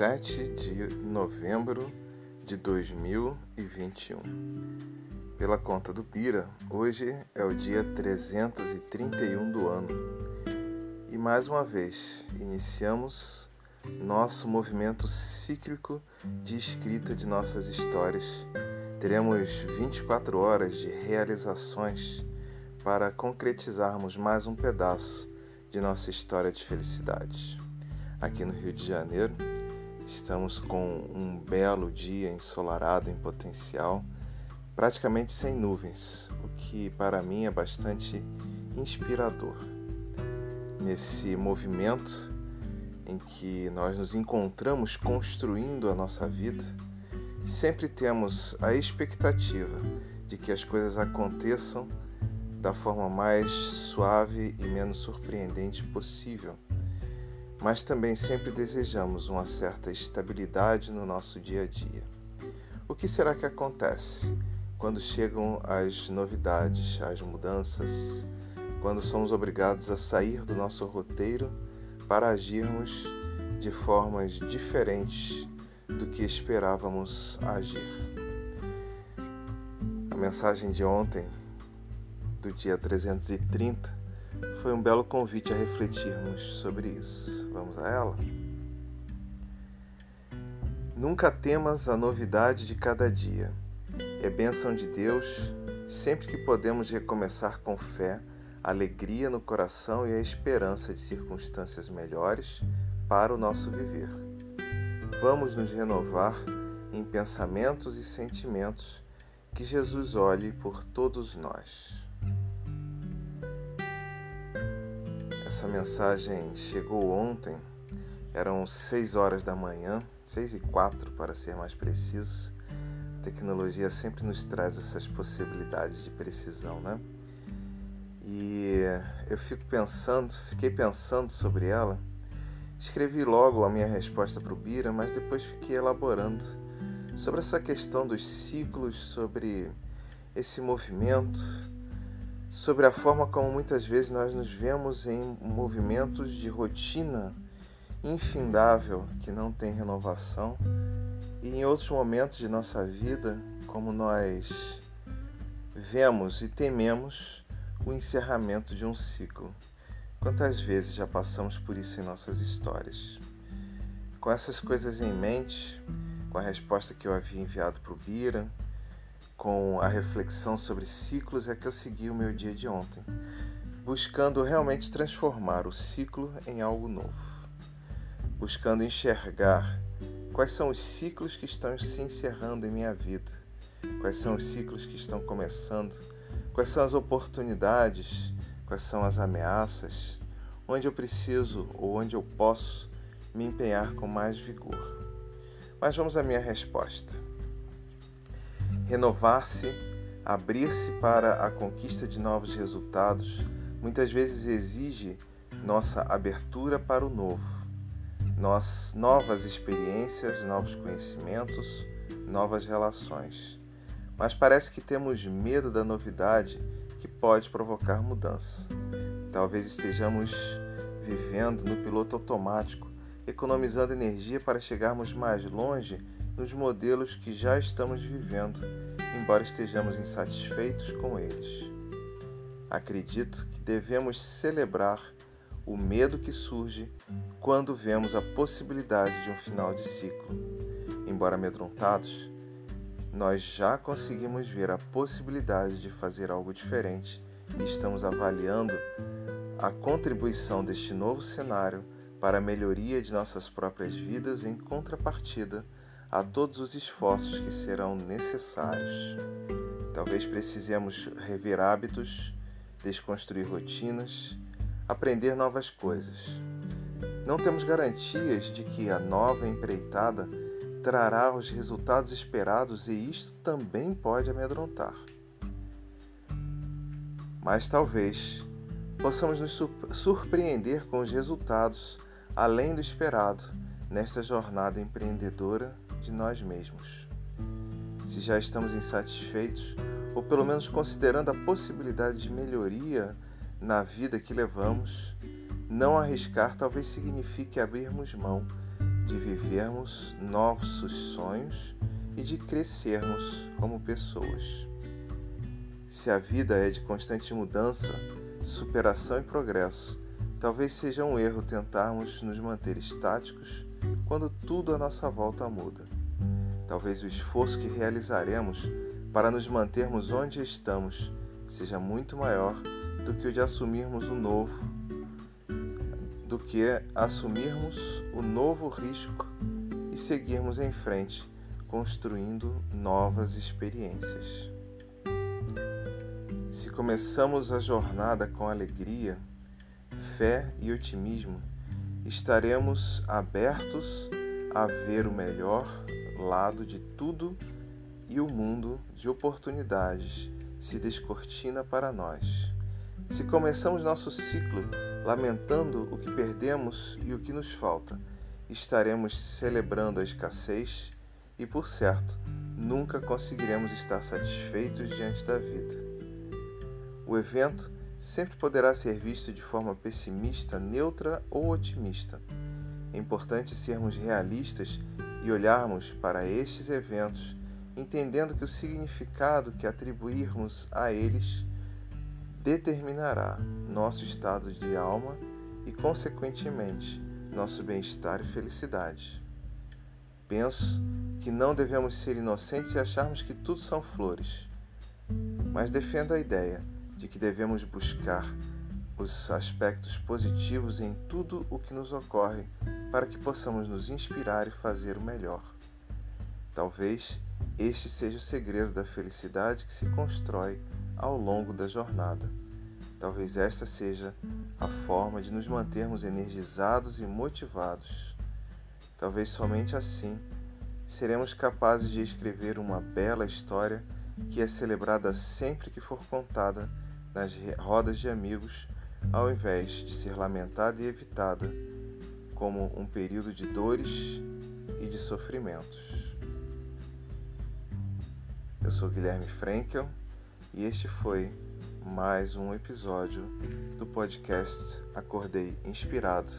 7 de novembro de 2021. Pela conta do Bira, hoje é o dia 331 do ano. E mais uma vez, iniciamos nosso movimento cíclico de escrita de nossas histórias. Teremos 24 horas de realizações para concretizarmos mais um pedaço de nossa história de felicidade. Aqui no Rio de Janeiro, estamos com um belo dia ensolarado em potencial, praticamente sem nuvens, o que para mim é bastante inspirador. Nesse movimento em que nós nos encontramos construindo a nossa vida, sempre temos a expectativa de que as coisas aconteçam da forma mais suave e menos surpreendente possível. Mas também sempre desejamos uma certa estabilidade no nosso dia a dia. O que será que acontece quando chegam as novidades, as mudanças, quando somos obrigados a sair do nosso roteiro para agirmos de formas diferentes do que esperávamos agir? A mensagem de ontem do dia 330 foi um belo convite a refletirmos sobre isso. A ela? Nunca temas a novidade de cada dia. É bênção de Deus sempre que podemos recomeçar com fé, alegria no coração e a esperança de circunstâncias melhores para o nosso viver. Vamos nos renovar em pensamentos e sentimentos que Jesus olhe por todos nós. Essa mensagem chegou ontem, eram 6 horas da manhã, 6 e 4 para ser mais preciso. A tecnologia sempre nos traz essas possibilidades de precisão, né? E eu fico pensando, fiquei pensando sobre ela. Escrevi logo a minha resposta para o Bira, mas depois fiquei elaborando sobre essa questão dos ciclos, sobre esse movimento sobre a forma como muitas vezes nós nos vemos em movimentos de rotina infindável que não tem renovação e em outros momentos de nossa vida, como nós vemos e tememos o encerramento de um ciclo. Quantas vezes já passamos por isso em nossas histórias? Com essas coisas em mente, com a resposta que eu havia enviado para o Bira, com a reflexão sobre ciclos é que eu segui o meu dia de ontem, buscando realmente transformar o ciclo em algo novo, buscando enxergar quais são os ciclos que estão se encerrando em minha vida, quais são os ciclos que estão começando, quais são as oportunidades, quais são as ameaças, onde eu preciso ou onde eu posso me empenhar com mais vigor. Mas vamos à minha resposta. Renovar-se, abrir-se para a conquista de novos resultados, muitas vezes exige nossa abertura para o novo, nós, novas experiências, novos conhecimentos, novas relações. Mas parece que temos medo da novidade que pode provocar mudança. Talvez estejamos vivendo no piloto automático, economizando energia para chegarmos mais longe nos modelos que já estamos vivendo, embora estejamos insatisfeitos com eles. Acredito que devemos celebrar o medo que surge quando vemos a possibilidade de um final de ciclo. Embora amedrontados, nós já conseguimos ver a possibilidade de fazer algo diferente e estamos avaliando a contribuição deste novo cenário para a melhoria de nossas próprias vidas em contrapartida a todos os esforços que serão necessários. Talvez precisemos rever hábitos, desconstruir rotinas, aprender novas coisas. Não temos garantias de que a nova empreitada trará os resultados esperados e isto também pode amedrontar. Mas talvez possamos nos surpreender com os resultados além do esperado nesta jornada empreendedora de nós mesmos. Se já estamos insatisfeitos, ou pelo menos considerando a possibilidade de melhoria na vida que levamos, não arriscar talvez signifique abrirmos mão de vivermos novos sonhos e de crescermos como pessoas. Se a vida é de constante mudança, superação e progresso, talvez seja um erro tentarmos nos manter estáticos quando tudo à nossa volta muda. Talvez o esforço que realizaremos para nos mantermos onde estamos seja muito maior do que o de assumirmos o novo, do que assumirmos o novo risco e seguirmos em frente, construindo novas experiências. Se começamos a jornada com alegria, fé e otimismo, estaremos abertos a ver o melhor lado de tudo e o mundo de oportunidades se descortina para nós. Se começamos nosso ciclo lamentando o que perdemos e o que nos falta, estaremos celebrando a escassez e, por certo, nunca conseguiremos estar satisfeitos diante da vida. O evento sempre poderá ser visto de forma pessimista, neutra ou otimista. É importante sermos realistas e olharmos para estes eventos entendendo que o significado que atribuirmos a eles determinará nosso estado de alma e, consequentemente, nosso bem-estar e felicidade. Penso que não devemos ser inocentes e acharmos que tudo são flores, mas defendo a ideia de que devemos buscar os aspectos positivos em tudo o que nos ocorre para que possamos nos inspirar e fazer o melhor. Talvez este seja o segredo da felicidade que se constrói ao longo da jornada. Talvez esta seja a forma de nos mantermos energizados e motivados. Talvez somente assim seremos capazes de escrever uma bela história que é celebrada sempre que for contada nas rodas de amigos, ao invés de ser lamentada e evitada como um período de dores e de sofrimentos. Eu sou Guilherme Frankel e este foi mais um episódio do podcast Acordei Inspirado